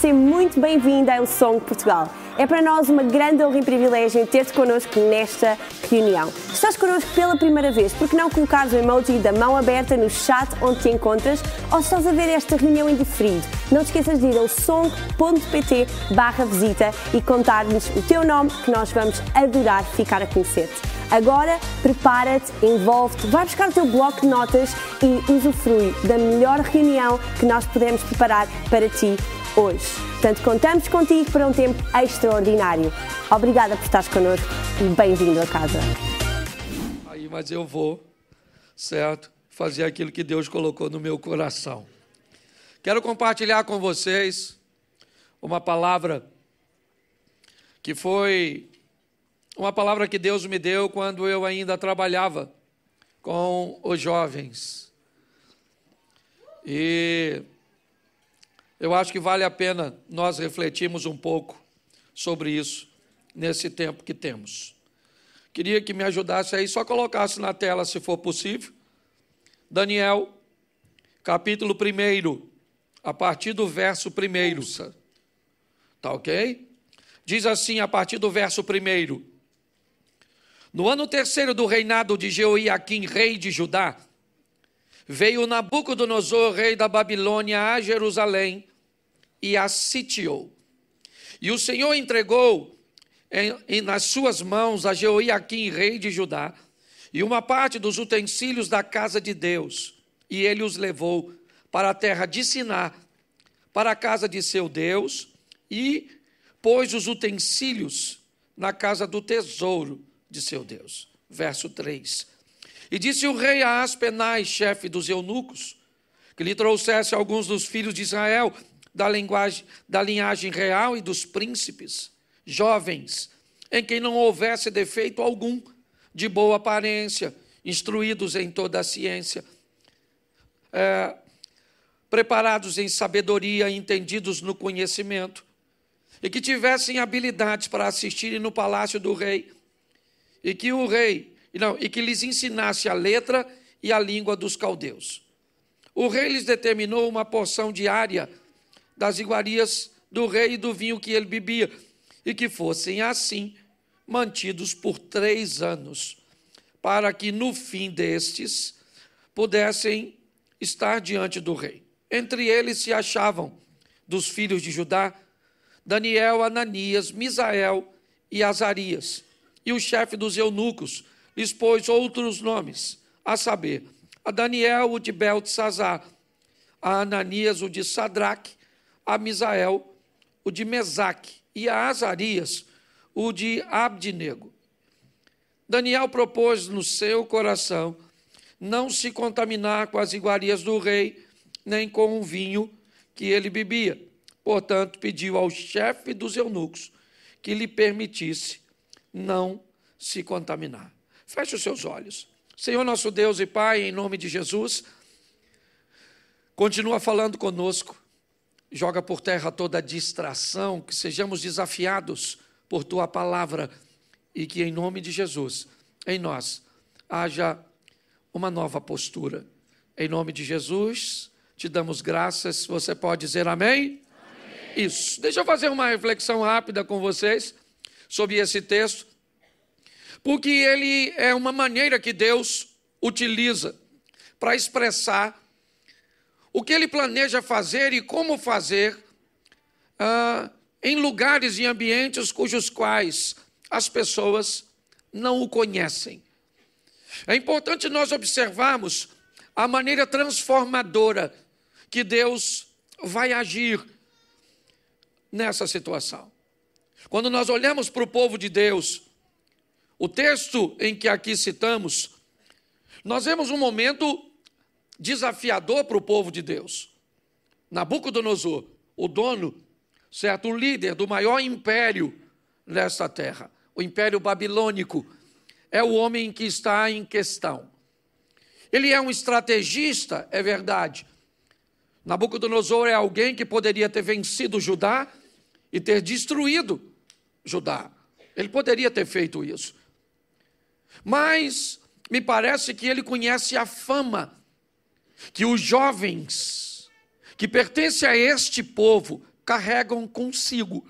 seja muito bem-vinda ao Som Portugal. É para nós uma grande honra e privilégio ter-te connosco nesta reunião. Estás connosco pela primeira vez, por que não colocares o emoji da mão aberta no chat onde te encontras ou estás a ver esta reunião em diferido, não te esqueças de ir ao som.pt barra visita e contar-nos o teu nome que nós vamos adorar ficar a conhecer-te. Agora, prepara-te, envolve-te, vai buscar o teu bloco de notas e usufrui da melhor reunião que nós podemos preparar para ti hoje. Portanto, contamos contigo para um tempo extraordinário. Obrigada por estares connosco e bem-vindo a casa. Aí, mas eu vou, certo? Fazer aquilo que Deus colocou no meu coração. Quero compartilhar com vocês uma palavra que foi uma palavra que Deus me deu quando eu ainda trabalhava com os jovens. E eu acho que vale a pena nós refletirmos um pouco sobre isso nesse tempo que temos. Queria que me ajudasse aí, só colocasse na tela, se for possível. Daniel, capítulo 1, a partir do verso 1. Tá ok? Diz assim, a partir do verso 1. No ano terceiro do reinado de Jeoiaquim, rei de Judá, veio Nabucodonosor, rei da Babilônia, a Jerusalém e a sitiou. E o Senhor entregou em, em, nas suas mãos a Jeoiaquim, rei de Judá, e uma parte dos utensílios da casa de Deus, e ele os levou para a terra de Siná, para a casa de seu Deus, e pôs os utensílios na casa do tesouro de seu Deus. Verso 3. E disse o rei a Aspenai, chefe dos eunucos, que lhe trouxesse alguns dos filhos de Israel, da, linguagem, da linhagem real e dos príncipes, jovens, em quem não houvesse defeito algum, de boa aparência, instruídos em toda a ciência, é, preparados em sabedoria, entendidos no conhecimento, e que tivessem habilidades para assistirem no palácio do rei e que o rei, não, e que lhes ensinasse a letra e a língua dos caldeus. O rei lhes determinou uma porção diária das iguarias do rei e do vinho que ele bebia, e que fossem assim mantidos por três anos, para que no fim destes pudessem estar diante do rei. Entre eles se achavam dos filhos de Judá Daniel, Ananias, Misael e Azarias e o chefe dos eunucos lhes pôs outros nomes, a saber, a Daniel, o de Beltesazar, a Ananias, o de Sadraque, a Misael, o de Mesaque, e a Azarias, o de Abdinego. Daniel propôs no seu coração não se contaminar com as iguarias do rei, nem com o vinho que ele bebia. Portanto, pediu ao chefe dos eunucos que lhe permitisse não se contaminar. Feche os seus olhos. Senhor nosso Deus e Pai, em nome de Jesus, continua falando conosco. Joga por terra toda distração, que sejamos desafiados por tua palavra e que em nome de Jesus, em nós, haja uma nova postura. Em nome de Jesus, te damos graças. Você pode dizer amém? amém? Isso. Deixa eu fazer uma reflexão rápida com vocês sobre esse texto, porque ele é uma maneira que Deus utiliza para expressar o que ele planeja fazer e como fazer ah, em lugares e ambientes cujos quais as pessoas não o conhecem. É importante nós observarmos a maneira transformadora que Deus vai agir nessa situação. Quando nós olhamos para o povo de Deus, o texto em que aqui citamos, nós vemos um momento desafiador para o povo de Deus. Nabucodonosor, o dono, certo, o líder do maior império nesta terra, o império babilônico, é o homem que está em questão. Ele é um estrategista, é verdade. Nabucodonosor é alguém que poderia ter vencido Judá e ter destruído Judá. Ele poderia ter feito isso. Mas me parece que ele conhece a fama que os jovens que pertencem a este povo carregam consigo.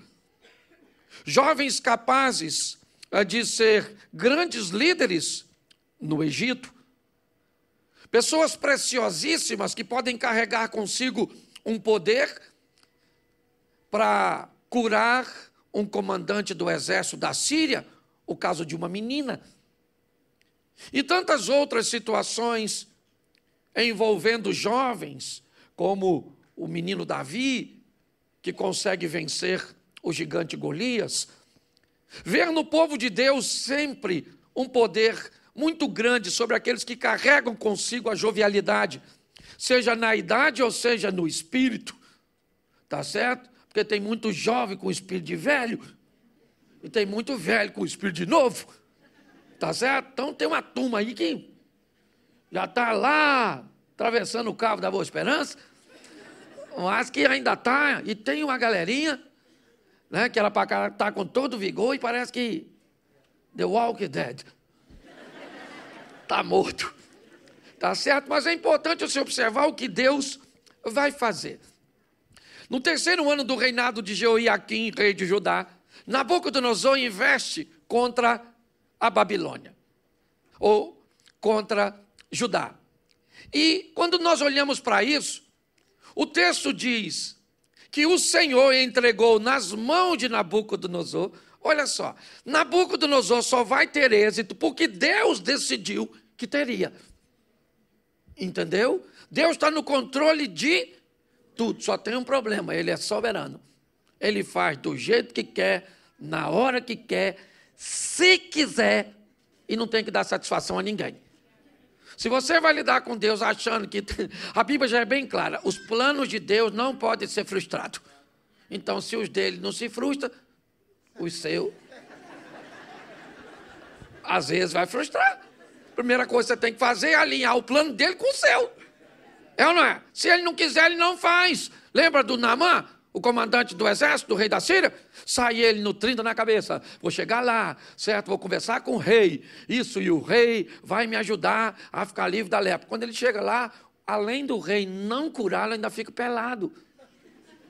Jovens capazes de ser grandes líderes no Egito, pessoas preciosíssimas que podem carregar consigo um poder para curar um comandante do exército da Síria, o caso de uma menina. E tantas outras situações envolvendo jovens, como o menino Davi, que consegue vencer o gigante Golias. Ver no povo de Deus sempre um poder muito grande sobre aqueles que carregam consigo a jovialidade, seja na idade ou seja no espírito. Tá certo? Porque tem muito jovem com espírito de velho e tem muito velho com espírito de novo. Tá certo? Então tem uma turma aí que já está lá atravessando o cabo da Boa Esperança, mas que ainda está, e tem uma galerinha, né, que ela está com todo vigor e parece que The Walking Dead está morto. Tá certo? Mas é importante você observar o que Deus vai fazer. No terceiro ano do reinado de Jeoiaquim, rei de Judá, Nabucodonosor investe contra a Babilônia, ou contra Judá. E quando nós olhamos para isso, o texto diz que o Senhor entregou nas mãos de Nabucodonosor. Olha só, Nabucodonosor só vai ter êxito porque Deus decidiu que teria. Entendeu? Deus está no controle de tudo. Só tem um problema: ele é soberano. Ele faz do jeito que quer, na hora que quer, se quiser, e não tem que dar satisfação a ninguém. Se você vai lidar com Deus achando que. A Bíblia já é bem clara: os planos de Deus não podem ser frustrados. Então, se os dele não se frustram, os seus. Às vezes vai frustrar. Primeira coisa que você tem que fazer é alinhar o plano dele com o seu. É ou não é? Se ele não quiser, ele não faz. Lembra do Namã? O comandante do exército, do rei da Síria, sai ele no 30 na cabeça. Vou chegar lá, certo? Vou conversar com o rei. Isso, e o rei vai me ajudar a ficar livre da lepra. Quando ele chega lá, além do rei não curá-lo, ainda fica pelado.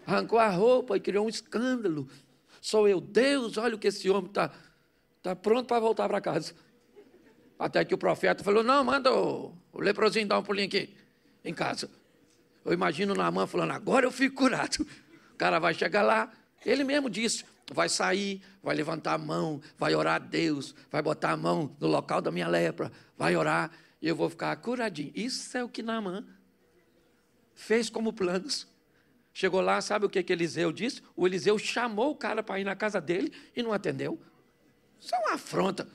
Arrancou a roupa e criou um escândalo. Sou eu, Deus, olha o que esse homem está tá pronto para voltar para casa. Até que o profeta falou: Não, manda o, o leprosinho dar um pulinho aqui, em casa. Eu imagino Naamã falando: Agora eu fico curado cara vai chegar lá, ele mesmo disse: vai sair, vai levantar a mão, vai orar a Deus, vai botar a mão no local da minha lepra, vai orar e eu vou ficar curadinho. Isso é o que Naamã fez como planos. Chegou lá, sabe o que, que Eliseu disse? O Eliseu chamou o cara para ir na casa dele e não atendeu. Isso é uma afronta.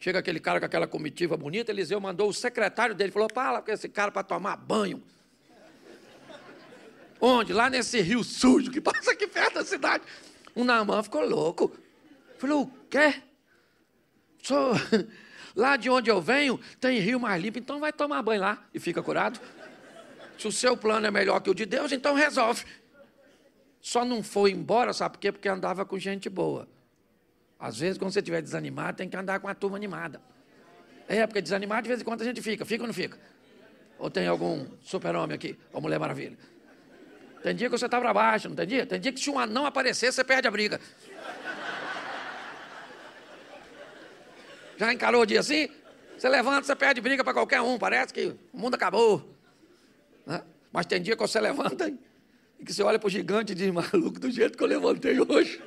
Chega aquele cara com aquela comitiva bonita, Eliseu mandou o secretário dele, falou, fala com esse cara para tomar banho. Onde? Lá nesse rio sujo que passa aqui perto da cidade. O Naamã ficou louco. Falou, o quê? Sou... Lá de onde eu venho tem rio mais limpo, então vai tomar banho lá e fica curado. Se o seu plano é melhor que o de Deus, então resolve. Só não foi embora, sabe por quê? Porque andava com gente boa. Às vezes, quando você estiver desanimado, tem que andar com a turma animada. É, porque desanimado, de vez em quando a gente fica. Fica ou não fica? Ou tem algum super-homem aqui? Ou Mulher Maravilha? Tem dia que você está para baixo, não tem dia? Tem dia que se um anão aparecer, você perde a briga. Já encarou o dia assim? Você levanta, você perde briga para qualquer um, parece que o mundo acabou. Né? Mas tem dia que você levanta e que você olha para o gigante e diz, maluco, do jeito que eu levantei hoje,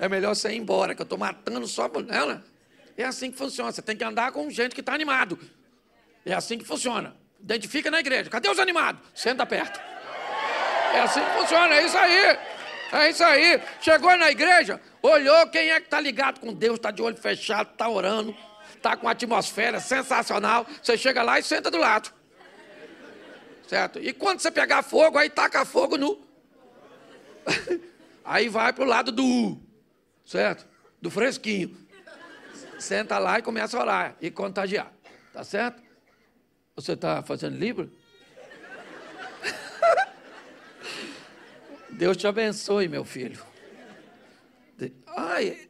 é melhor você ir embora, que eu estou matando só por ela. É assim que funciona, você tem que andar com gente que está animado. É assim que funciona. Identifica na igreja. Cadê os animados? Senta perto. É assim que funciona, é isso aí. É isso aí. Chegou na igreja, olhou quem é que está ligado com Deus, está de olho fechado, está orando, está com uma atmosfera sensacional. Você chega lá e senta do lado. Certo? E quando você pegar fogo, aí taca fogo no. aí vai para o lado do. Certo? Do fresquinho. Senta lá e começa a orar e contagiar. Tá certo? Você está fazendo livro? Deus te abençoe, meu filho. Ai.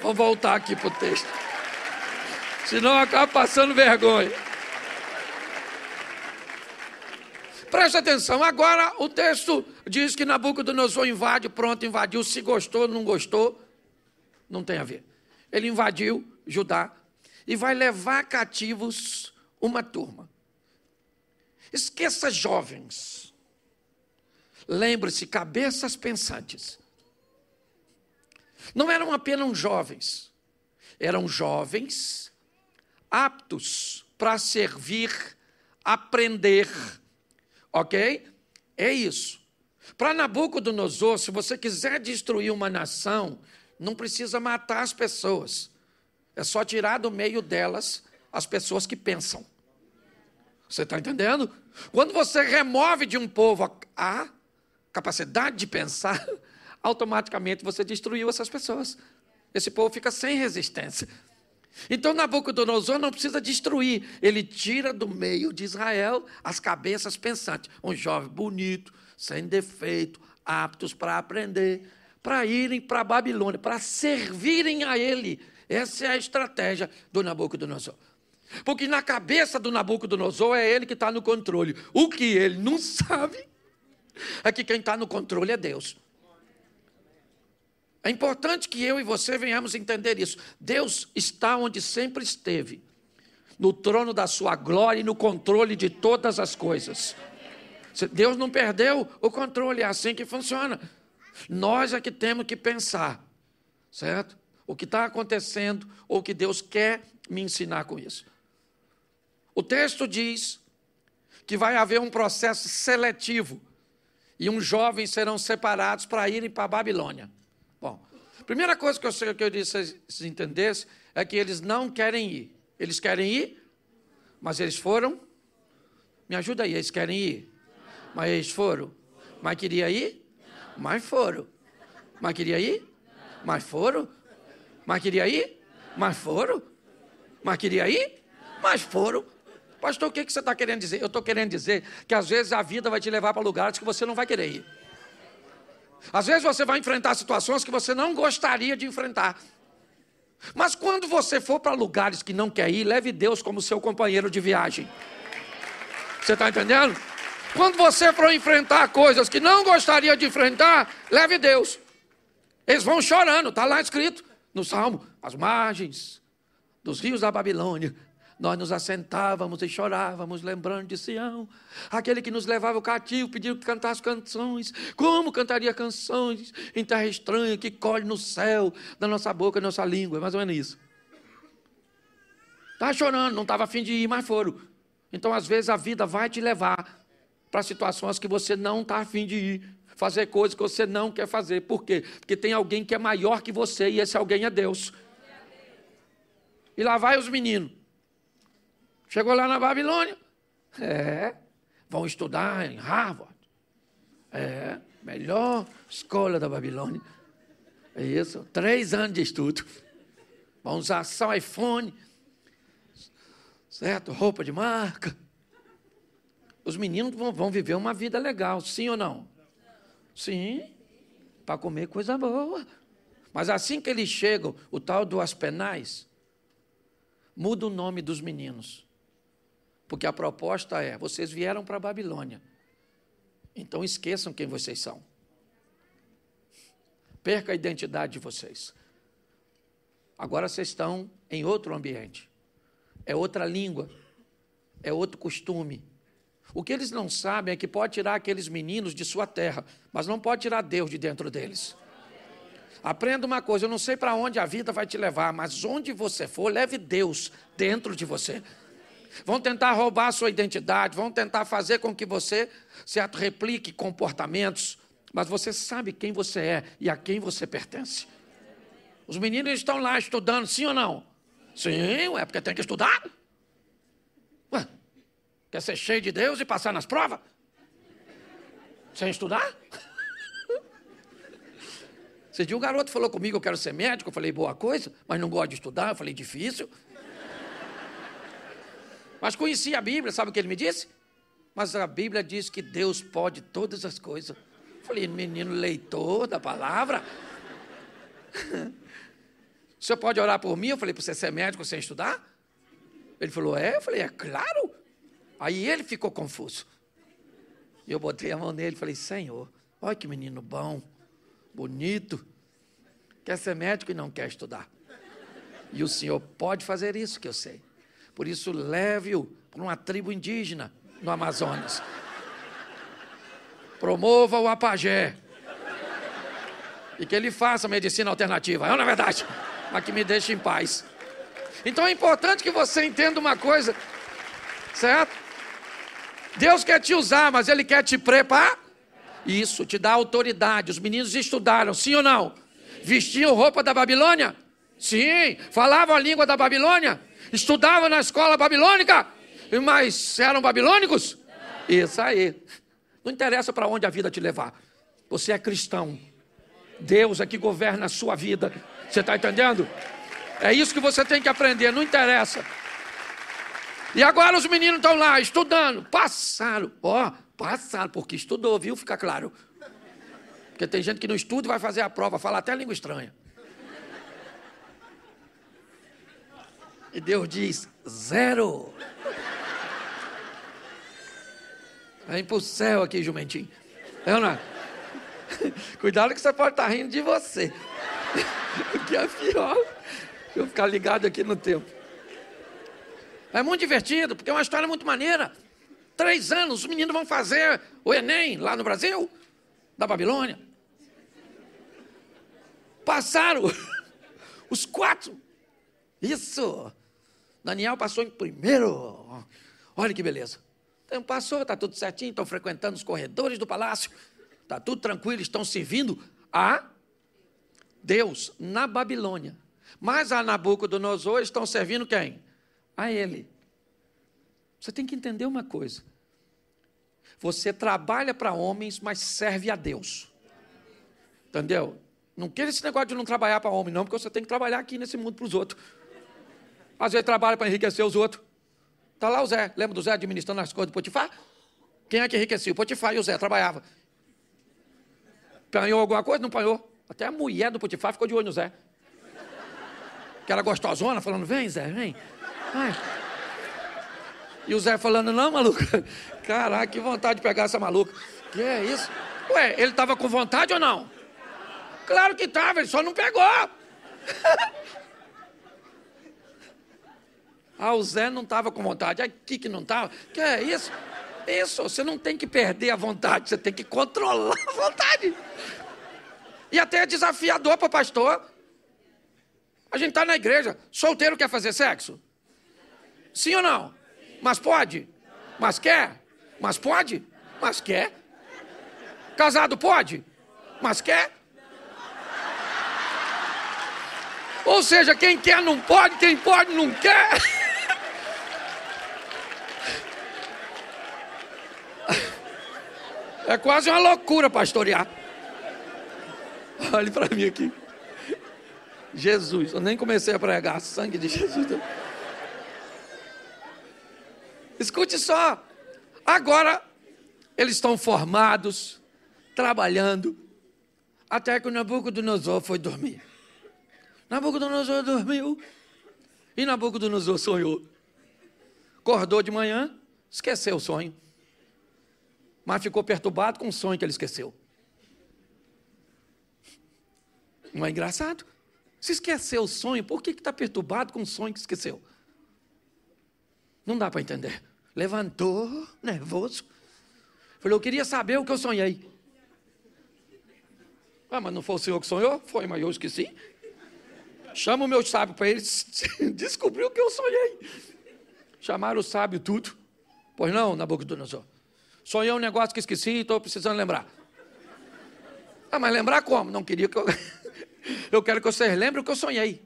Vamos voltar aqui para o texto. Senão acaba passando vergonha. Preste atenção, agora o texto diz que Nabucodonosor invade, pronto, invadiu, se gostou, não gostou, não tem a ver. Ele invadiu Judá e vai levar cativos uma turma. Esqueça jovens. Lembre-se, cabeças pensantes. Não eram apenas jovens, eram jovens aptos para servir, aprender. Ok? É isso. Para Nabucodonosor, se você quiser destruir uma nação, não precisa matar as pessoas. É só tirar do meio delas as pessoas que pensam. Você está entendendo? Quando você remove de um povo a capacidade de pensar, automaticamente você destruiu essas pessoas. Esse povo fica sem resistência. Então Nabucodonosor não precisa destruir, ele tira do meio de Israel as cabeças pensantes, um jovem bonito, sem defeito, aptos para aprender, para irem para a Babilônia, para servirem a ele. Essa é a estratégia do Nabucodonosor. Porque na cabeça do Nabucodonosor é ele que está no controle. O que ele não sabe é que quem está no controle é Deus. É importante que eu e você venhamos entender isso. Deus está onde sempre esteve, no trono da sua glória e no controle de todas as coisas. Deus não perdeu o controle, é assim que funciona. Nós é que temos que pensar, certo? O que está acontecendo ou o que Deus quer me ensinar com isso. O texto diz que vai haver um processo seletivo e uns jovens serão separados para irem para a Babilônia. Bom, primeira coisa que eu sei que eu disse vocês entendessem é que eles não querem ir. Eles querem ir, mas eles foram. Me ajuda aí, eles querem ir. Mas eles foram. Mas queria ir? Mas foram. Mas queria ir? Mas foram. Mas queria ir? Mas foram. Mas queria ir? Mas foram. Pastor, o que você está querendo dizer? Eu estou querendo dizer que às vezes a vida vai te levar para lugares que você não vai querer ir. Às vezes você vai enfrentar situações que você não gostaria de enfrentar. Mas quando você for para lugares que não quer ir, leve Deus como seu companheiro de viagem. Você está entendendo? Quando você for enfrentar coisas que não gostaria de enfrentar, leve Deus. Eles vão chorando, está lá escrito no Salmo: as margens dos rios da Babilônia nós nos assentávamos e chorávamos, lembrando de Sião, aquele que nos levava o cativo, pediu que cantasse canções. Como cantaria canções em terra estranha que colhe no céu, da nossa boca, da nossa língua? É mais ou menos isso. Estava chorando, não estava afim de ir, mas foram. Então, às vezes, a vida vai te levar para situações que você não está afim de ir, fazer coisas que você não quer fazer. Por quê? Porque tem alguém que é maior que você e esse alguém é Deus. E lá vai os meninos. Chegou lá na Babilônia. É. Vão estudar em Harvard. É. Melhor escola da Babilônia. É isso. Três anos de estudo. Vão usar só iPhone. Certo? Roupa de marca. Os meninos vão, vão viver uma vida legal, sim ou não? Sim. Para comer coisa boa. Mas assim que eles chegam, o tal do Aspenais, muda o nome dos meninos. Porque a proposta é: vocês vieram para a Babilônia, então esqueçam quem vocês são. Perca a identidade de vocês. Agora vocês estão em outro ambiente, é outra língua, é outro costume. O que eles não sabem é que pode tirar aqueles meninos de sua terra, mas não pode tirar Deus de dentro deles. Aprenda uma coisa: eu não sei para onde a vida vai te levar, mas onde você for, leve Deus dentro de você vão tentar roubar a sua identidade, vão tentar fazer com que você replique comportamentos, mas você sabe quem você é e a quem você pertence. Os meninos estão lá estudando, sim ou não? Sim, é porque tem que estudar. Ué, quer ser cheio de Deus e passar nas provas? Sem estudar? Esse dia um garoto falou comigo, eu quero ser médico, eu falei, boa coisa, mas não gosto de estudar, eu falei, difícil. Mas conhecia a Bíblia, sabe o que ele me disse? Mas a Bíblia diz que Deus pode todas as coisas. Falei, menino leitor da palavra. o senhor pode orar por mim? Eu falei, para você ser médico sem estudar? Ele falou, é? Eu falei, é claro. Aí ele ficou confuso. E eu botei a mão nele e falei: Senhor, olha que menino bom, bonito, quer ser médico e não quer estudar. E o senhor pode fazer isso, que eu sei. Por isso, leve-o para uma tribo indígena no Amazonas. Promova o apagé. E que ele faça medicina alternativa. É na verdade, mas que me deixe em paz. Então é importante que você entenda uma coisa, certo? Deus quer te usar, mas Ele quer te preparar. Isso, te dá autoridade. Os meninos estudaram, sim ou não? Vestiam roupa da Babilônia? Sim. Falavam a língua da Babilônia? Estudavam na escola babilônica? Mas eram babilônicos? Isso aí. Não interessa para onde a vida te levar. Você é cristão. Deus é que governa a sua vida. Você está entendendo? É isso que você tem que aprender, não interessa. E agora os meninos estão lá estudando. Passaram. Ó, oh, passaram, porque estudou, viu? Fica claro. Porque tem gente que não estuda e vai fazer a prova, fala até língua estranha. E Deus diz: zero. Vem para o céu aqui, jumentinho. É? Cuidado que você pode estar rindo de você. O que é pior. Deixa eu ficar ligado aqui no tempo. É muito divertido, porque é uma história muito maneira. Três anos, os meninos vão fazer o Enem lá no Brasil, da Babilônia. Passaram os quatro. Isso. Daniel passou em primeiro. Olha que beleza. Então passou, está tudo certinho, estão frequentando os corredores do palácio. Está tudo tranquilo, estão servindo a Deus na Babilônia. Mas a Nabucodonosor estão servindo quem? A ele. Você tem que entender uma coisa. Você trabalha para homens, mas serve a Deus. Entendeu? Não queira esse negócio de não trabalhar para homem, não, porque você tem que trabalhar aqui nesse mundo para os outros. Às vezes trabalha para enriquecer os outros. Está lá o Zé. Lembra do Zé administrando as coisas do Potifar? Quem é que enriqueceu? O Potifar e o Zé trabalhava. Panhou alguma coisa? Não panhou. Até a mulher do Potifar ficou de olho no Zé. Que era gostosona, falando: vem, Zé, vem. Vai. E o Zé falando: não, maluca. Caraca, que vontade de pegar essa maluca. Que é isso? Ué, ele estava com vontade ou não? Claro que estava, ele só não pegou. ah, o Zé não estava com vontade. Aqui que não estava. Que é isso? Isso, você não tem que perder a vontade, você tem que controlar a vontade. E até é desafiador para pastor. A gente está na igreja, solteiro quer fazer sexo? Sim ou não? Mas pode? Mas quer? Mas pode? Mas quer? Casado pode? Mas quer? Ou seja, quem quer não pode, quem pode não quer. É quase uma loucura pastorear. Olhe para mim aqui. Jesus, eu nem comecei a pregar, sangue de Jesus. Escute só. Agora eles estão formados, trabalhando, até que o Nabucodonosor foi dormir. Nabucodonosor dormiu e Nabucodonosor sonhou. Acordou de manhã, esqueceu o sonho mas ficou perturbado com um sonho que ele esqueceu. Não é engraçado? Se esqueceu o sonho, por que está perturbado com um sonho que esqueceu? Não dá para entender. Levantou, nervoso. Falou, eu queria saber o que eu sonhei. Ah, mas não foi o senhor que sonhou? Foi, mas eu esqueci. Chama o meu sábio para ele descobrir o que eu sonhei. Chamaram o sábio tudo. Pois não, Nabucodonosor. Sonhei um negócio que esqueci e estou precisando lembrar. Ah, mas lembrar como? Não queria que eu. eu quero que vocês lembrem o que eu sonhei.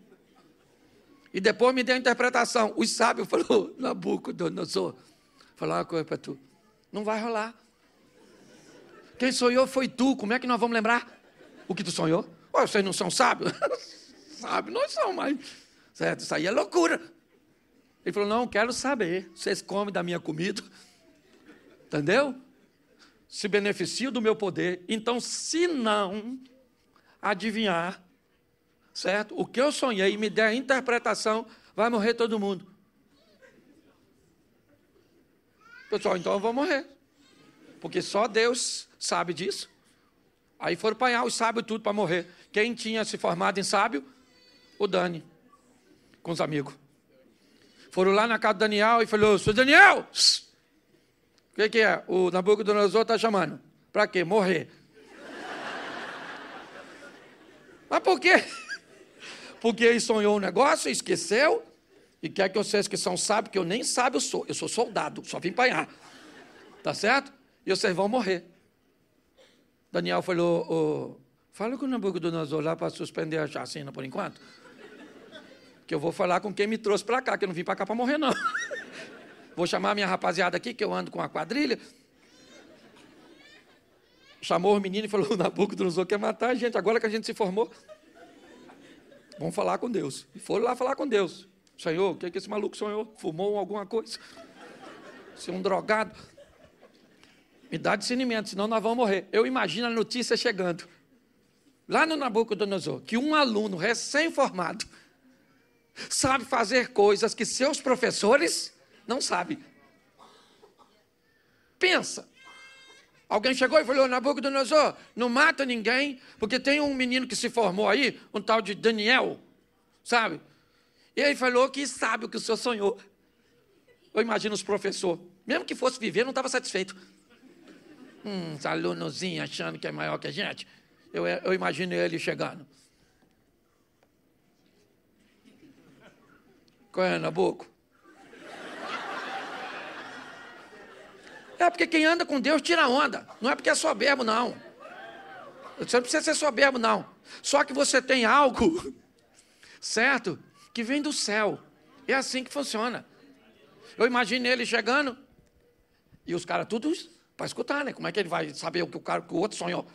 E depois me dê a interpretação. Os sábios falou, Nabucodonosor, falou uma coisa para tu. Não vai rolar. Quem sonhou foi tu. Como é que nós vamos lembrar o que tu sonhou? Ué, vocês não são sábios? sábios nós somos, mas. Certo, isso aí é loucura. Ele falou: Não, quero saber. Vocês comem da minha comida. Entendeu? Se beneficia do meu poder. Então, se não adivinhar, certo? O que eu sonhei e me der a interpretação, vai morrer todo mundo. Pessoal, então eu vou morrer. Porque só Deus sabe disso. Aí foram apanhar os sábios tudo para morrer. Quem tinha se formado em sábio? O Dani, com os amigos. Foram lá na casa do Daniel e falou: Sou Daniel! O que, que é? O Nabucodonosor está chamando. Para quê? Morrer. Mas por quê? Porque ele sonhou um negócio, esqueceu, e quer que vocês que são sábios, que eu nem sábio sou, eu sou soldado, só vim apanhar. Tá certo? E vocês vão morrer. Daniel falou, oh, fala com o Nabucodonosor lá para suspender a chacina por enquanto. Que eu vou falar com quem me trouxe para cá, que eu não vim para cá para morrer, não. Vou chamar minha rapaziada aqui, que eu ando com a quadrilha. Chamou os meninos e falou: o Nabucodonosor quer matar a gente, agora que a gente se formou. Vamos falar com Deus. E foram lá falar com Deus. Senhor, o que, é que esse maluco sonhou? Fumou alguma coisa? Ser um drogado? Me dá discernimento, senão nós vamos morrer. Eu imagino a notícia chegando. Lá no Nabucodonosor, que um aluno recém-formado sabe fazer coisas que seus professores não sabem. Pensa. Alguém chegou e falou: Nabucodonosor, não mata ninguém, porque tem um menino que se formou aí, um tal de Daniel, sabe? E ele falou que sabe o que o senhor sonhou. Eu imagino os professores, mesmo que fosse viver, não estava satisfeito. Hum, alunozinho achando que é maior que a gente. Eu, eu imagino ele chegando. Qual é, Nabuco? É porque quem anda com Deus tira onda. Não é porque é soberbo, não. Você não precisa ser soberbo, não. Só que você tem algo, certo? Que vem do céu. É assim que funciona. Eu imagino ele chegando e os caras tudo para escutar, né? Como é que ele vai saber o que o, cara, que o outro sonhou?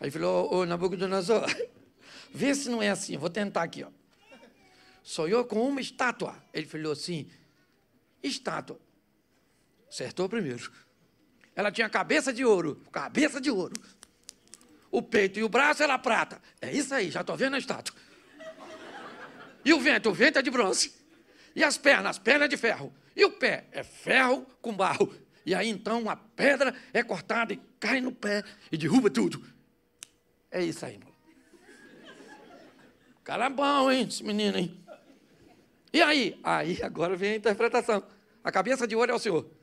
Aí falou, ô Nabucodonosor, vê se não é assim, vou tentar aqui, ó. Sonhou com uma estátua. Ele falou assim, estátua. Acertou primeiro. Ela tinha cabeça de ouro, cabeça de ouro. O peito e o braço era prata. É isso aí, já estou vendo a estátua. E o vento, o vento é de bronze. E as pernas, as pernas de ferro. E o pé é ferro com barro. E aí então a pedra é cortada e cai no pé e derruba tudo. É isso aí, irmão. Cara bom, hein, esse menino, hein? E aí? Aí agora vem a interpretação. A cabeça de ouro é o Senhor.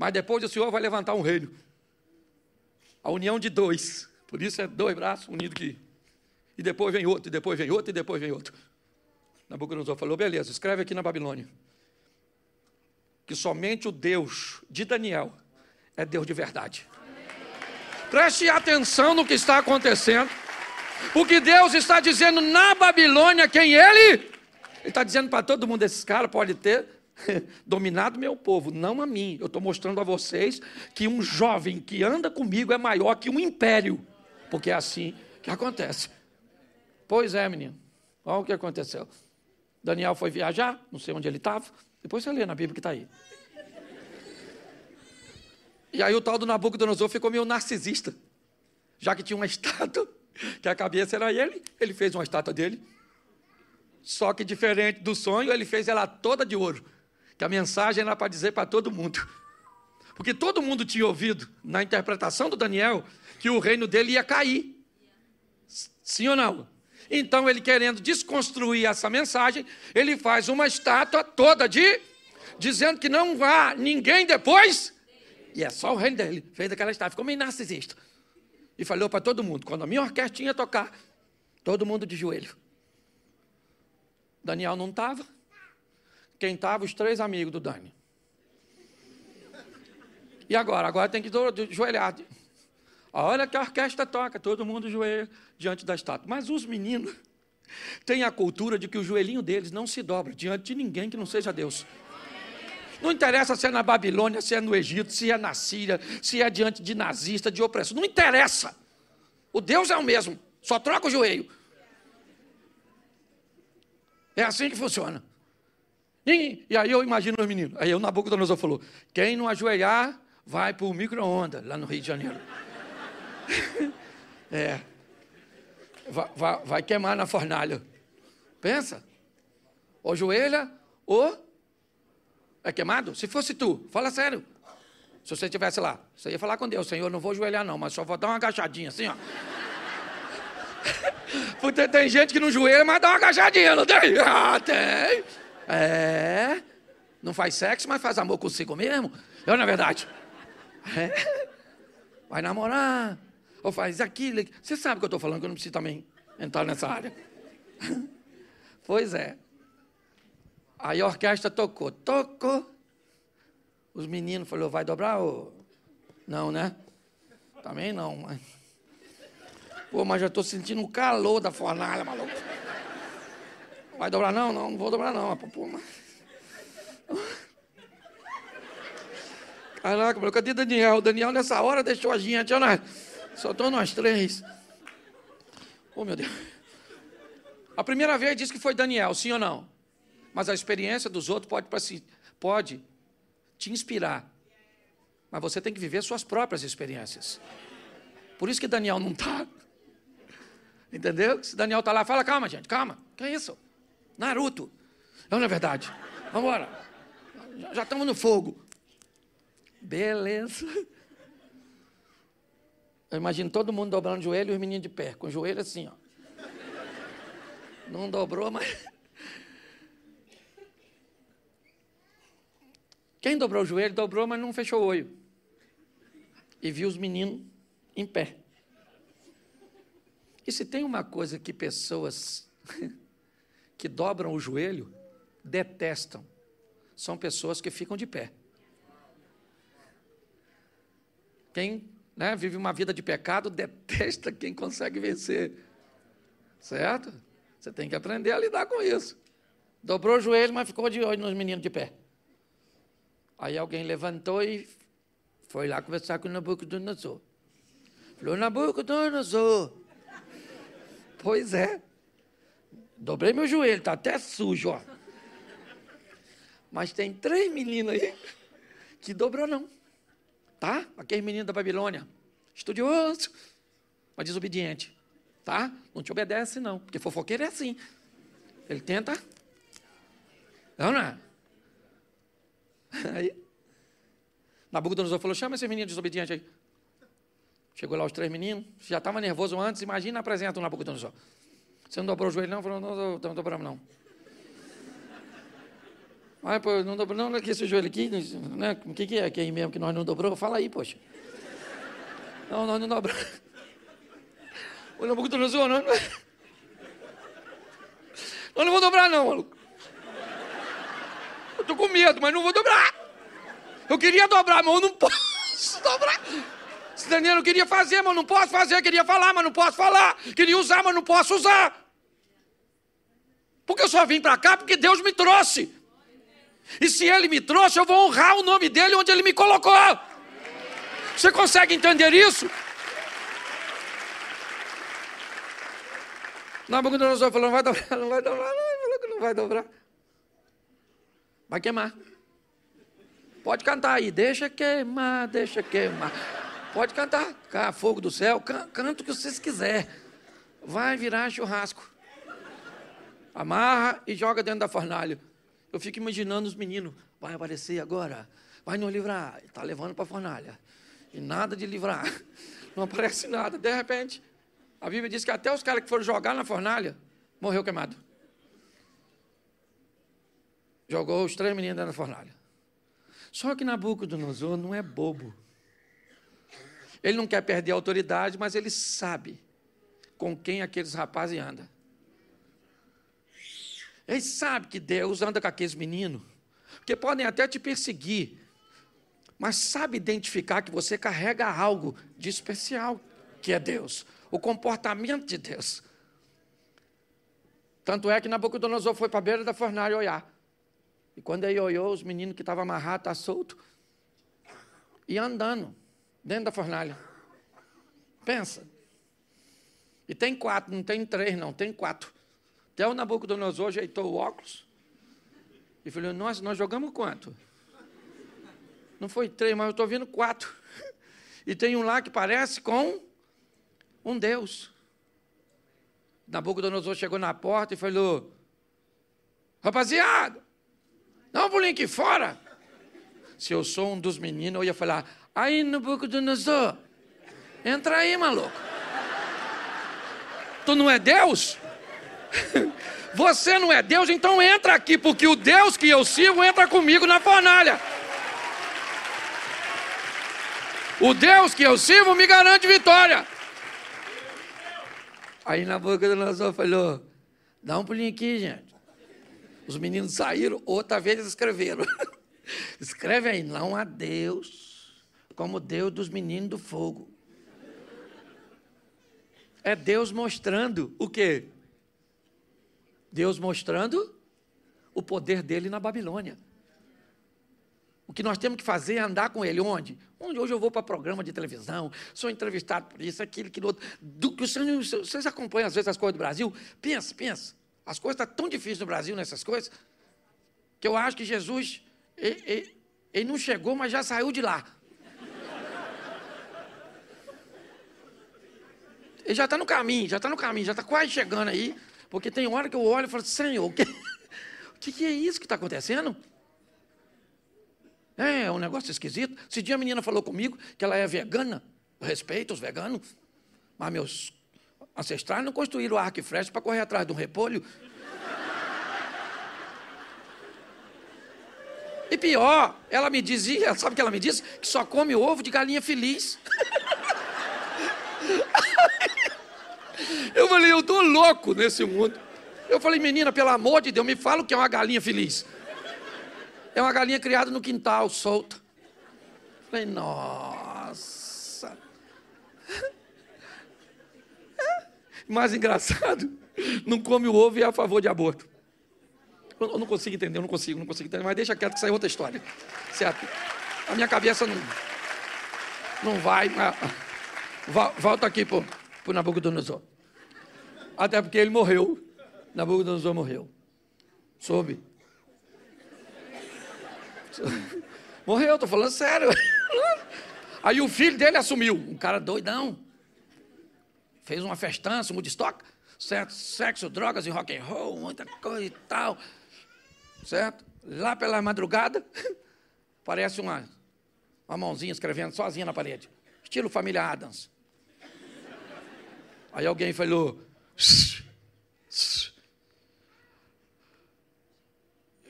Mas depois o Senhor vai levantar um reino. A união de dois. Por isso é dois braços unidos aqui. E depois vem outro, e depois vem outro, e depois vem outro. Nabucodonosor falou: beleza, escreve aqui na Babilônia que somente o Deus de Daniel é Deus de verdade. Preste atenção no que está acontecendo, porque Deus está dizendo na Babilônia quem ele. Ele está dizendo para todo mundo: esses caras podem ter dominado meu povo, não a mim. Eu estou mostrando a vocês que um jovem que anda comigo é maior que um império, porque é assim que acontece. Pois é, menino. Olha o que aconteceu. Daniel foi viajar, não sei onde ele estava. Depois você lê na Bíblia que está aí. E aí o tal do Nabucodonosor ficou meio narcisista. Já que tinha uma estátua, que a cabeça era ele, ele fez uma estátua dele. Só que diferente do sonho, ele fez ela toda de ouro. Que a mensagem era para dizer para todo mundo. Porque todo mundo tinha ouvido, na interpretação do Daniel, que o reino dele ia cair. Sim ou não? Então, ele querendo desconstruir essa mensagem, ele faz uma estátua toda de. dizendo que não há ninguém depois. E é só o reino dele. Fez aquela estátua, ficou meio narcisista. E falou para todo mundo: quando a minha orquestra ia tocar, todo mundo de joelho. Daniel não estava. Quem estava? Os três amigos do Dani. E agora? Agora tem que joelhar. A hora que a orquestra toca, todo mundo joelha diante da estátua. Mas os meninos têm a cultura de que o joelhinho deles não se dobra diante de ninguém que não seja Deus. Não interessa se é na Babilônia, se é no Egito, se é na Síria, se é diante de nazista, de opressão. Não interessa. O Deus é o mesmo. Só troca o joelho. É assim que funciona. E, e aí eu imagino os meninos. Aí o Nabucodonosor falou: quem não ajoelhar, vai para o micro-ondas, lá no Rio de Janeiro. é. Vai, vai, vai, queimar na fornalha. Pensa. Ou joelha, ou é queimado. Se fosse tu, fala sério. Se você estivesse lá, você ia falar com Deus, Senhor, não vou joelhar não, mas só vou dar uma agachadinha assim, ó. Porque tem gente que não joelha, mas dá uma agachadinha, não tem? Ah, tem. É. Não faz sexo, mas faz amor consigo mesmo. Eu, na verdade. É. Vai namorar. Ou faz aquilo. Você sabe o que eu estou falando, que eu não preciso também entrar nessa área. Pois é. Aí a orquestra tocou. Tocou. Os meninos falaram, vai dobrar ou... Não, né? Também não, mas... Pô, mas já estou sentindo o calor da fornalha, maluco. Vai dobrar não? Não, não vou dobrar não. Pô, mas... Caraca, meu, cadê Daniel? O Daniel nessa hora deixou a gente, olha, só estão nós três. Oh, meu Deus. A primeira vez disse que foi Daniel, sim ou não? Mas a experiência dos outros pode, pode te inspirar. Mas você tem que viver suas próprias experiências. Por isso que Daniel não está. Entendeu? Se Daniel está lá, fala, calma, gente, calma. Que é isso? Naruto. Não é verdade. Vamos embora. Já estamos no fogo. Beleza. Eu imagino todo mundo dobrando o joelho e os meninos de pé, com o joelho assim, ó. Não dobrou, mas. Quem dobrou o joelho, dobrou, mas não fechou o olho. E viu os meninos em pé. E se tem uma coisa que pessoas que dobram o joelho detestam, são pessoas que ficam de pé. Quem né, vive uma vida de pecado detesta quem consegue vencer. Certo? Você tem que aprender a lidar com isso. Dobrou o joelho, mas ficou de olho nos meninos de pé. Aí alguém levantou e foi lá conversar com Nabucodonosor. Falou, Nabucodonosor. Pois é. Dobrei meu joelho, está até sujo, ó. Mas tem três meninos aí que dobrou não. Tá? Aquele menino da Babilônia. Estudioso, mas desobediente. Tá? Não te obedece, não. Porque fofoqueiro é assim. Ele tenta. Não, não é? Aí, Nabucodonosor falou: chama esse menino desobediente aí. Chegou lá os três meninos, já estava nervoso antes, imagina apresenta o Nabucodonosor. Você não dobrou o joelho, não? Falou: não, não, não dobramos, não. Mas, pô, não dobrou, não, que esse joelho aqui, né? O que, que é que é aí mesmo que nós não dobrou? Fala aí, poxa. Não, nós não dobramos. O Nabucodonosor, não. Nós não vamos dobrar, não, maluco. Eu tô com medo, mas não vou dobrar. Eu queria dobrar, mas eu não posso dobrar. Daniel eu queria fazer, mas não posso fazer. Queria falar, mas não posso falar. Queria usar, mas não posso usar. Porque eu só vim para cá porque Deus me trouxe. E se Ele me trouxe, eu vou honrar o nome dEle onde Ele me colocou. Você consegue entender isso? Nabucodonosor falou, não vai dobrar, não vai dobrar, não, não vai dobrar. Vai queimar. Pode cantar aí, deixa queimar, deixa queimar. Pode cantar, cá, fogo do céu, can, canta o que vocês quiserem. Vai virar churrasco. Amarra e joga dentro da fornalha. Eu fico imaginando os meninos, vai aparecer agora, vai nos livrar, está levando para a fornalha. E nada de livrar. Não aparece nada. De repente, a Bíblia diz que até os caras que foram jogar na fornalha, morreu queimado. Jogou os três meninos dentro da fornalha. Só que Nabucodonosor não é bobo. Ele não quer perder a autoridade, mas ele sabe com quem aqueles rapazes andam. Ele sabe que Deus anda com aqueles meninos, que podem até te perseguir, mas sabe identificar que você carrega algo de especial, que é Deus, o comportamento de Deus. Tanto é que Nabucodonosor foi para a beira da fornalha olhar. E quando ele olhou, os meninos que estavam amarrados, estavam soltos, e andando dentro da fornalha. Pensa. E tem quatro, não tem três, não, tem quatro. Até o Nabucodonosor ajeitou o óculos e falou: Nossa, nós jogamos quanto? Não foi três, mas eu estou vendo quatro. E tem um lá que parece com um Deus. Nabucodonosor chegou na porta e falou: Rapaziada, Dá um pulinho aqui fora. Se eu sou um dos meninos, eu ia falar, aí no Nabucodonosor, entra aí, maluco. Tu não é Deus? Você não é Deus, então entra aqui, porque o Deus que eu sirvo entra comigo na fornalha. O Deus que eu sirvo me garante vitória. Aí na boca do Nabucodonosor falou: dá um pulinho aqui, gente. Os meninos saíram, outra vez escreveram. Escreve aí, não há Deus como Deus dos meninos do fogo. É Deus mostrando o quê? Deus mostrando o poder dele na Babilônia. O que nós temos que fazer é andar com ele onde? Onde hoje eu vou para programa de televisão, sou entrevistado por isso, aquilo, aquilo outro. Do, que vocês acompanham às vezes as coisas do Brasil? Pensa, pensa. As coisas estão tão difíceis no Brasil nessas coisas, que eu acho que Jesus, ele, ele, ele não chegou, mas já saiu de lá. Ele já está no caminho, já está no caminho, já está quase chegando aí. Porque tem hora que eu olho e falo, Senhor, o que, o que é isso que está acontecendo? É, é um negócio esquisito. Esse dia a menina falou comigo que ela é vegana. respeito os veganos. Mas meus ancestrais não construíram arco e flecha para correr atrás de um repolho. E pior, ela me dizia, sabe o que ela me disse? Que só come ovo de galinha feliz. Eu falei, eu tô louco nesse mundo. Eu falei, menina, pelo amor de Deus, me fala o que é uma galinha feliz. É uma galinha criada no quintal, solta. Eu falei, nossa. Mais engraçado, não come o ovo e é a favor de aborto. Eu não consigo entender, eu não consigo, não consigo entender, mas deixa quieto que isso é outra história. Certo? A minha cabeça não, não vai. Mas, volta aqui para o Nabucodonosor. Até porque ele morreu. Nabucodonosor morreu. Soube? Morreu, estou falando sério. Aí o filho dele assumiu, um cara doidão. Fez uma festança, um Woodstock, certo? Sexo, drogas e rock and roll, muita coisa e tal. Certo? Lá pela madrugada, parece uma, uma mãozinha escrevendo sozinha na parede. Estilo família Adams. Aí alguém falou: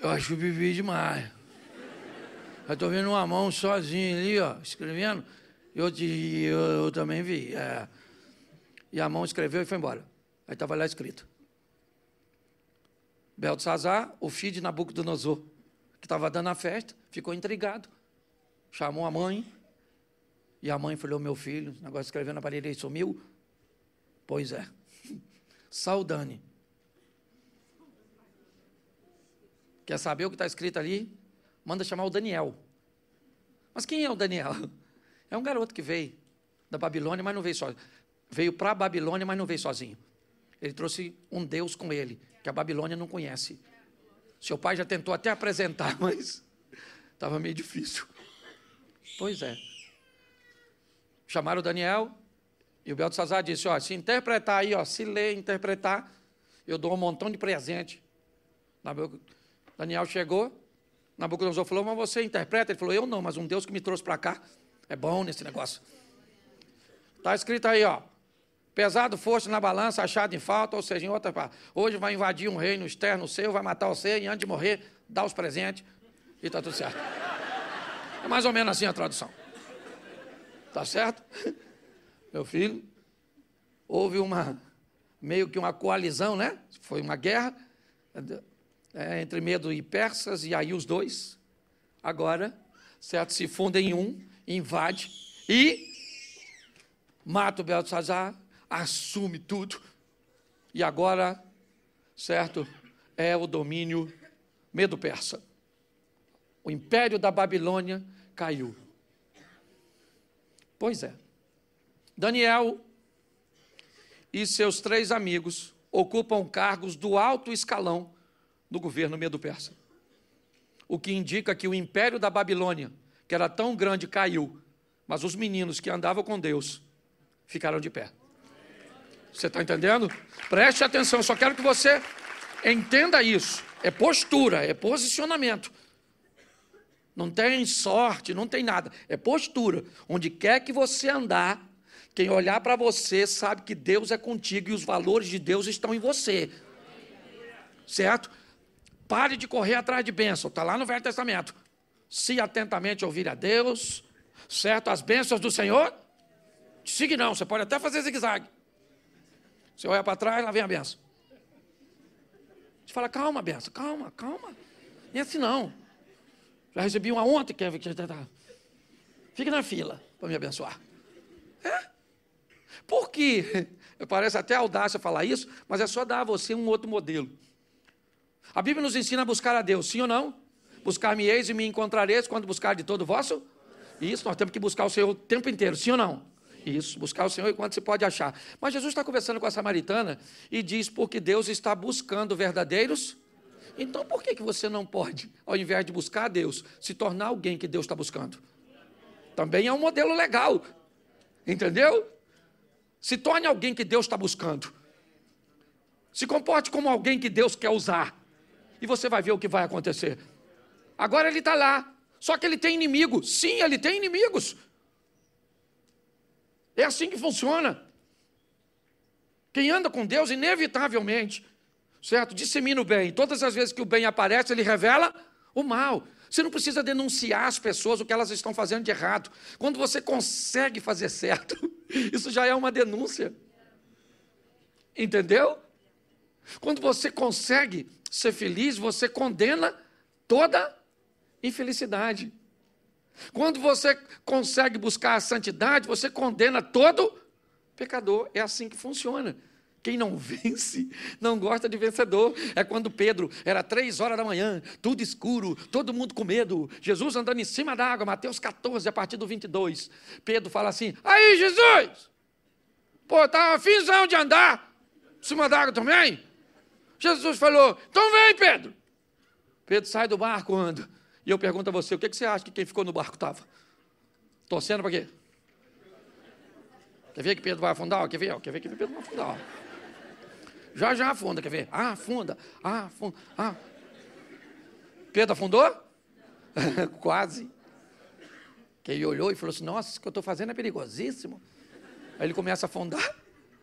eu acho que bebi demais. Eu estou vendo uma mão sozinha ali, ó, escrevendo. Eu, eu, eu também vi. É. E a mão escreveu e foi embora. Aí estava lá escrito. Beltzazar, o filho de Nabucodonosor, que estava dando a festa, ficou intrigado. Chamou a mãe. E a mãe falou: Meu filho, o negócio escreveu na parede e sumiu. Pois é. Saudane. Quer saber o que está escrito ali? Manda chamar o Daniel. Mas quem é o Daniel? É um garoto que veio da Babilônia, mas não veio sozinho. Veio para a Babilônia, mas não veio sozinho. Ele trouxe um Deus com ele, que a Babilônia não conhece. Seu pai já tentou até apresentar, mas estava meio difícil. Pois é. Chamaram o Daniel, e o Beltzazar disse: ó, se interpretar aí, ó, se ler, interpretar, eu dou um montão de presente. Daniel chegou, Nabucodonosor falou: mas você interpreta? Ele falou: eu não, mas um Deus que me trouxe para cá é bom nesse negócio. Está escrito aí, ó. Pesado foste na balança, achado em falta, ou seja, em outra parte. Hoje vai invadir um reino externo seu, vai matar você, e antes de morrer, dá os presentes, e está tudo certo. É mais ou menos assim a tradução. Tá certo? meu filho, houve uma meio que uma coalizão, né? Foi uma guerra é, entre Medo e Persas, e aí os dois, agora, certo, se fundem em um, invade e mata o Belsazar, assume tudo, e agora, certo, é o domínio Medo-Persa. O império da Babilônia caiu. Pois é. Daniel e seus três amigos ocupam cargos do alto escalão do governo medo-persa. O que indica que o império da Babilônia, que era tão grande, caiu, mas os meninos que andavam com Deus ficaram de pé. Você está entendendo? Preste atenção, só quero que você entenda isso. É postura, é posicionamento. Não tem sorte, não tem nada. É postura. Onde quer que você andar, quem olhar para você sabe que Deus é contigo e os valores de Deus estão em você. Certo? Pare de correr atrás de bênção. Está lá no Velho Testamento. Se atentamente ouvir a Deus, certo? As bênçãos do Senhor, siga não. Você pode até fazer zigue-zague. Você olha para trás, lá vem a benção. Você fala, calma, benção, calma, calma. É assim não. Já recebi uma ontem, que tá. Fique na fila para me abençoar. É? Por quê? Parece até audácia falar isso, mas é só dar a você um outro modelo. A Bíblia nos ensina a buscar a Deus, sim ou não? Buscar-me-eis e me encontrareis quando buscar de todo o vosso? Isso, nós temos que buscar o Senhor o tempo inteiro, sim ou não? Isso, buscar o Senhor enquanto se pode achar. Mas Jesus está conversando com a samaritana e diz: porque Deus está buscando verdadeiros. Então por que, que você não pode, ao invés de buscar a Deus, se tornar alguém que Deus está buscando? Também é um modelo legal. Entendeu? Se torne alguém que Deus está buscando. Se comporte como alguém que Deus quer usar. E você vai ver o que vai acontecer. Agora ele está lá. Só que ele tem inimigo. Sim, ele tem inimigos. É assim que funciona. Quem anda com Deus, inevitavelmente, certo? Dissemina o bem. Todas as vezes que o bem aparece, ele revela o mal. Você não precisa denunciar as pessoas o que elas estão fazendo de errado. Quando você consegue fazer certo, isso já é uma denúncia. Entendeu? Quando você consegue ser feliz, você condena toda infelicidade. Quando você consegue buscar a santidade, você condena todo pecador. É assim que funciona. Quem não vence não gosta de vencedor. É quando Pedro era três horas da manhã, tudo escuro, todo mundo com medo. Jesus andando em cima da água, Mateus 14, a partir do 22. Pedro fala assim: Aí, Jesus! Pô, tá finzão de andar em cima da água também? Jesus falou: Então vem, Pedro. Pedro sai do barco, anda. E eu pergunto a você: o que você acha que quem ficou no barco estava? Torcendo para quê? Quer ver que Pedro vai afundar? Quer ver? Quer ver que Pedro vai afundar? Já já afunda, quer ver? Ah, afunda, ah, afunda, ah. Pedro afundou? Quase. Que ele olhou e falou assim: Nossa, isso que eu estou fazendo é perigosíssimo. Aí ele começa a afundar.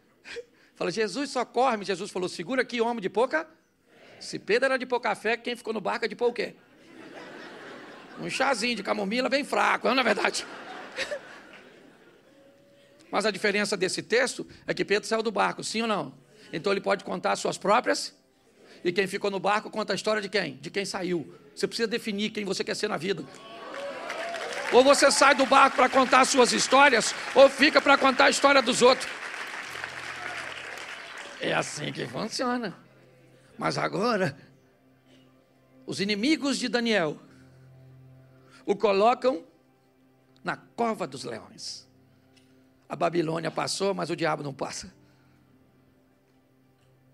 Fala, Jesus, socorre-me. Jesus falou: Segura aqui, homem de pouca. Se Pedro era de pouca fé, quem ficou no barco é de pouco quê? Um chazinho de camomila bem fraco, não é verdade? Mas a diferença desse texto é que Pedro saiu do barco, sim ou não? Então ele pode contar as suas próprias. E quem ficou no barco conta a história de quem? De quem saiu. Você precisa definir quem você quer ser na vida. Ou você sai do barco para contar as suas histórias, ou fica para contar a história dos outros. É assim que funciona. Mas agora, os inimigos de Daniel o colocam na cova dos leões. A Babilônia passou, mas o diabo não passa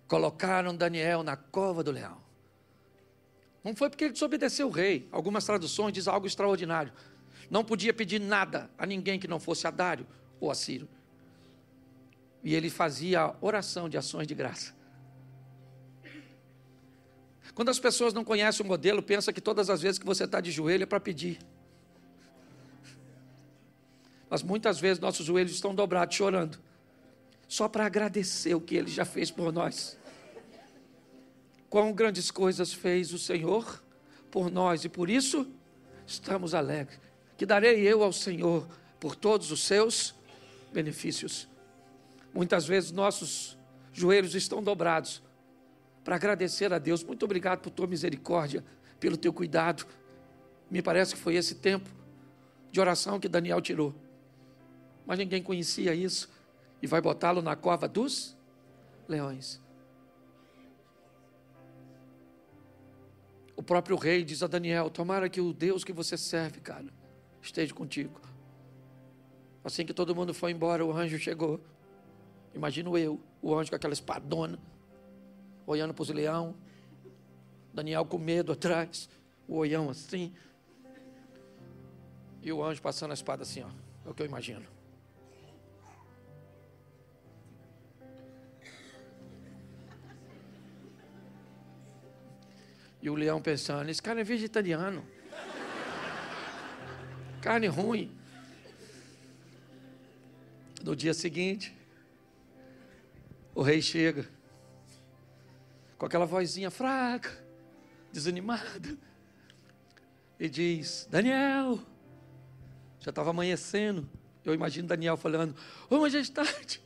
colocaram Daniel na cova do leão. Não foi porque ele desobedeceu o rei. Algumas traduções dizem algo extraordinário. Não podia pedir nada a ninguém que não fosse a Dário ou a Ciro. E ele fazia oração de ações de graça. Quando as pessoas não conhecem o modelo, pensa que todas as vezes que você está de joelho é para pedir. Mas muitas vezes nossos joelhos estão dobrados, chorando, só para agradecer o que ele já fez por nós. Quão grandes coisas fez o Senhor por nós e por isso estamos alegres. Que darei eu ao Senhor por todos os seus benefícios. Muitas vezes nossos joelhos estão dobrados para agradecer a Deus. Muito obrigado por tua misericórdia, pelo teu cuidado. Me parece que foi esse tempo de oração que Daniel tirou. Mas ninguém conhecia isso e vai botá-lo na cova dos leões. O próprio rei diz a Daniel: Tomara que o Deus que você serve, cara, esteja contigo. Assim que todo mundo foi embora, o anjo chegou. Imagino eu, o anjo com aquela espadona, olhando para os leão. Daniel com medo atrás, o olhão assim. E o anjo passando a espada assim, ó. É o que eu imagino. E o leão pensando: esse cara é vegetariano. carne ruim. No dia seguinte, o rei chega com aquela vozinha fraca, desanimada, e diz: Daniel, já estava amanhecendo. Eu imagino Daniel falando: Ô majestade,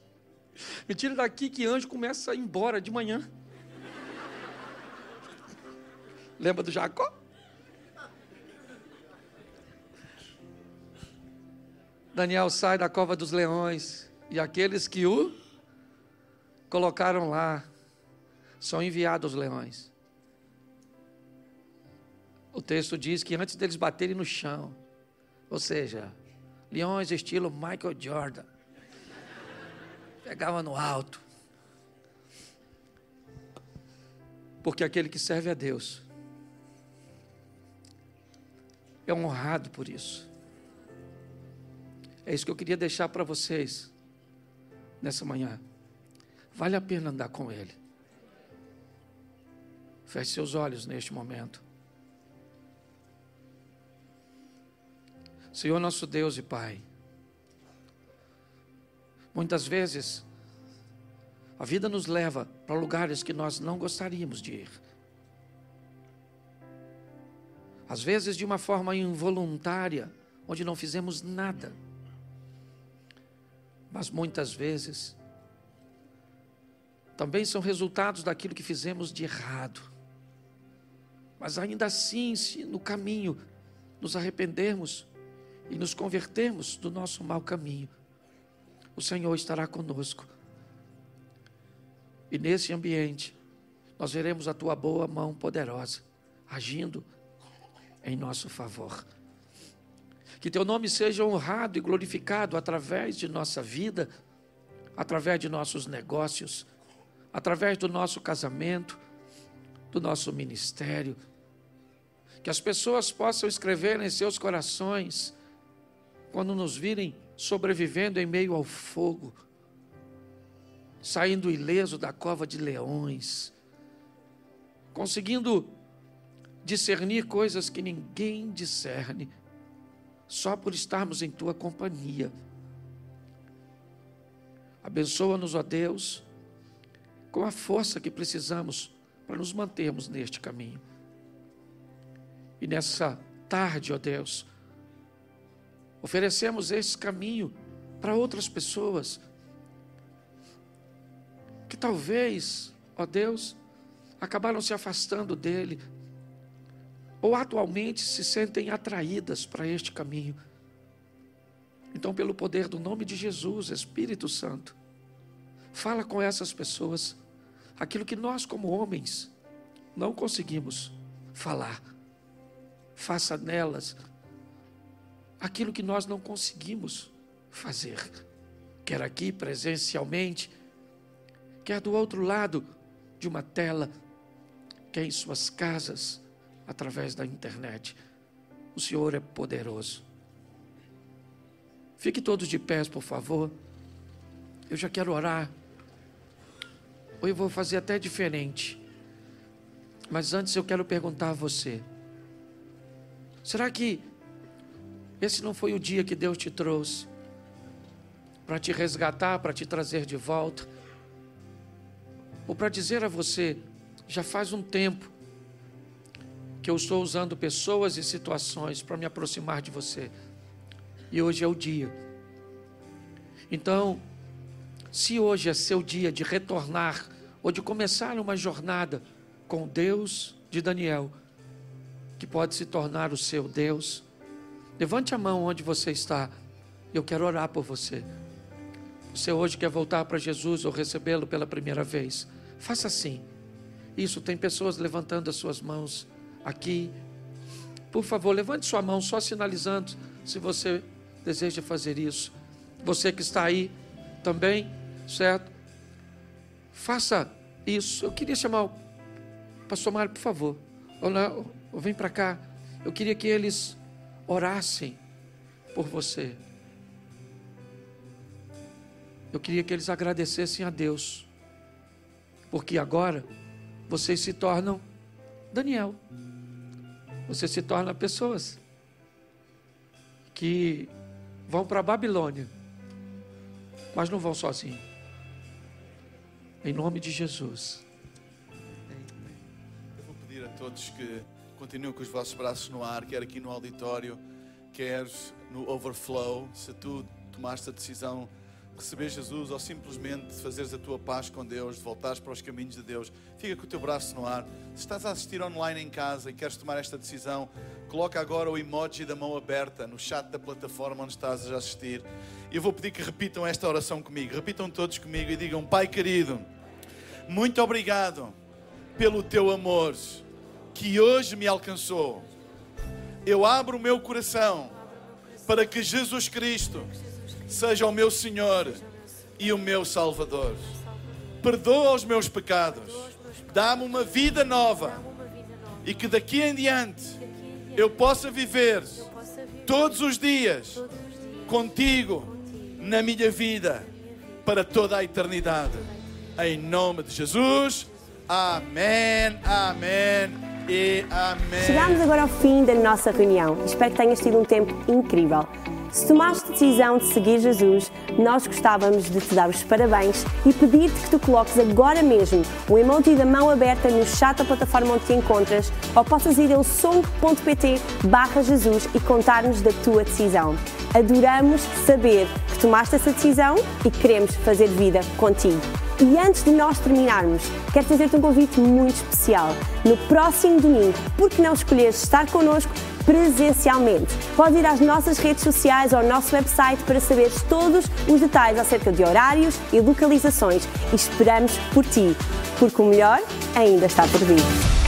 me tira daqui que anjo começa a ir embora de manhã. Lembra do Jacó? Daniel sai da cova dos leões e aqueles que o colocaram lá são enviados aos leões. O texto diz que antes deles baterem no chão, ou seja, leões estilo Michael Jordan, pegava no alto. Porque aquele que serve a Deus é honrado por isso. É isso que eu queria deixar para vocês nessa manhã. Vale a pena andar com Ele. Feche seus olhos neste momento. Senhor nosso Deus e Pai, muitas vezes a vida nos leva para lugares que nós não gostaríamos de ir. Às vezes de uma forma involuntária, onde não fizemos nada. Mas muitas vezes também são resultados daquilo que fizemos de errado. Mas ainda assim, se no caminho nos arrependermos e nos convertermos do nosso mau caminho, o Senhor estará conosco. E nesse ambiente, nós veremos a tua boa mão poderosa agindo em nosso favor. Que teu nome seja honrado e glorificado através de nossa vida, através de nossos negócios, através do nosso casamento, do nosso ministério. Que as pessoas possam escrever em seus corações, quando nos virem sobrevivendo em meio ao fogo, saindo ileso da cova de leões, conseguindo discernir coisas que ninguém discerne, só por estarmos em tua companhia. Abençoa-nos, ó Deus, com a força que precisamos para nos mantermos neste caminho. E nessa tarde, ó Deus, oferecemos esse caminho para outras pessoas que talvez, ó Deus, acabaram se afastando dele, ou atualmente se sentem atraídas para este caminho. Então, pelo poder do nome de Jesus, Espírito Santo, fala com essas pessoas aquilo que nós, como homens, não conseguimos falar. Faça nelas aquilo que nós não conseguimos fazer, quer aqui presencialmente, quer do outro lado de uma tela, quer em suas casas através da internet. O Senhor é poderoso. Fique todos de pés, por favor. Eu já quero orar. Ou eu vou fazer até diferente. Mas antes eu quero perguntar a você: será que esse não foi o dia que Deus te trouxe para te resgatar, para te trazer de volta? Ou para dizer a você, já faz um tempo que eu estou usando pessoas e situações para me aproximar de você. E hoje é o dia. Então, se hoje é seu dia de retornar ou de começar uma jornada com Deus de Daniel, que pode se tornar o seu Deus, levante a mão onde você está. Eu quero orar por você. Você hoje quer voltar para Jesus ou recebê-lo pela primeira vez? Faça assim. Isso, tem pessoas levantando as suas mãos aqui. Por favor, levante sua mão, só sinalizando se você deseja fazer isso. Você que está aí também, certo? Faça isso. Eu queria chamar o pastor Mário, por favor. Olá, vem para cá. Eu queria que eles orassem por você. Eu queria que eles agradecessem a Deus, porque agora vocês se tornam Daniel você se torna pessoas que vão para a Babilônia, mas não vão sozinhos. Em nome de Jesus. Eu vou pedir a todos que continuem com os vossos braços no ar, quer aqui no auditório, quer no overflow. Se tu tomaste a decisão de receber Jesus ou simplesmente fazeres a tua paz com Deus, de voltares para os caminhos de Deus, fica com o teu braço no ar. Se estás a assistir online em casa e queres tomar esta decisão, coloca agora o emoji da mão aberta no chat da plataforma onde estás a assistir. Eu vou pedir que repitam esta oração comigo. Repitam todos comigo e digam: Pai querido muito obrigado pelo teu amor que hoje me alcançou. Eu abro o meu coração para que Jesus Cristo seja o meu Senhor e o meu Salvador. Perdoa os meus pecados, dá-me uma vida nova e que daqui em diante eu possa viver todos os dias contigo na minha vida para toda a eternidade. Em nome de Jesus. Amém, amém e amém. Chegamos agora ao fim da nossa reunião. Espero que tenhas tido um tempo incrível. Se tomaste a decisão de seguir Jesus, nós gostávamos de te dar os parabéns e pedir-te que tu coloques agora mesmo o emoji da mão aberta no chat da plataforma onde te encontras ou possas ir ao som.pt barra Jesus e contar-nos da tua decisão. Adoramos saber que tomaste essa decisão e queremos fazer vida contigo. E antes de nós terminarmos, quero fazer-te um convite muito especial. No próximo domingo, por que não escolheres estar connosco presencialmente? Podes ir às nossas redes sociais ou ao nosso website para saberes todos os detalhes acerca de horários e localizações e esperamos por ti, porque o melhor ainda está por vir.